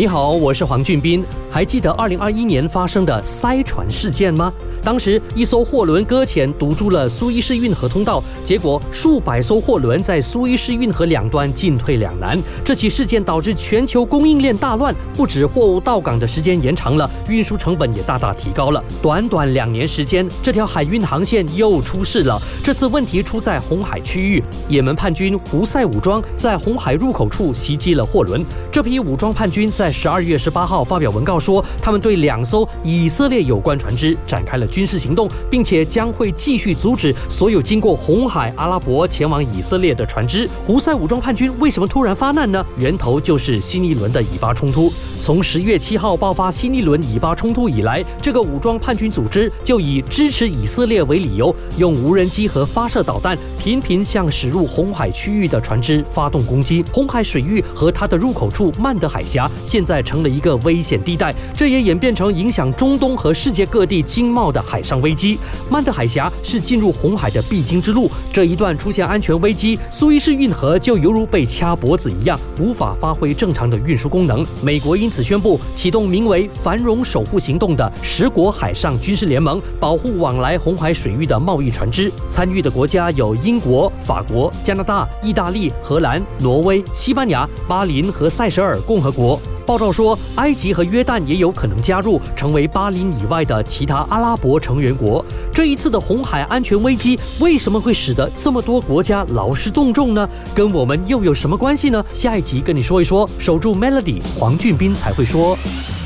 你好，我是黄俊斌。还记得二零二一年发生的塞船事件吗？当时一艘货轮搁浅堵住了苏伊士运河通道，结果数百艘货轮在苏伊士运河两端进退两难。这起事件导致全球供应链大乱，不止货物到港的时间延长了，运输成本也大大提高了。短短两年时间，这条海运航线又出事了。这次问题出在红海区域，也门叛军胡塞武装在红海入口处袭击了货轮。这批武装叛军在十二月十八号发表文告。说他们对两艘以色列有关船只展开了军事行动，并且将会继续阻止所有经过红海、阿拉伯前往以色列的船只。胡塞武装叛军为什么突然发难呢？源头就是新一轮的以巴冲突。从十月七号爆发新一轮以巴冲突以来，这个武装叛军组织就以支持以色列为理由，用无人机和发射导弹频频向驶入红海区域的船只发动攻击。红海水域和它的入口处曼德海峡现在成了一个危险地带。这也演变成影响中东和世界各地经贸的海上危机。曼德海峡是进入红海的必经之路，这一段出现安全危机，苏伊士运河就犹如被掐脖子一样，无法发挥正常的运输功能。美国因此宣布启动名为“繁荣守护行动”的十国海上军事联盟，保护往来红海水域的贸易船只。参与的国家有英国、法国、加拿大、意大利、荷兰、挪威、西班牙、巴林和塞舌尔共和国。报道说，埃及和约旦也有可能加入，成为巴林以外的其他阿拉伯成员国。这一次的红海安全危机为什么会使得这么多国家劳师动众呢？跟我们又有什么关系呢？下一集跟你说一说。守住 Melody，黄俊斌才会说。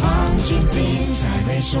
黄俊斌才会说。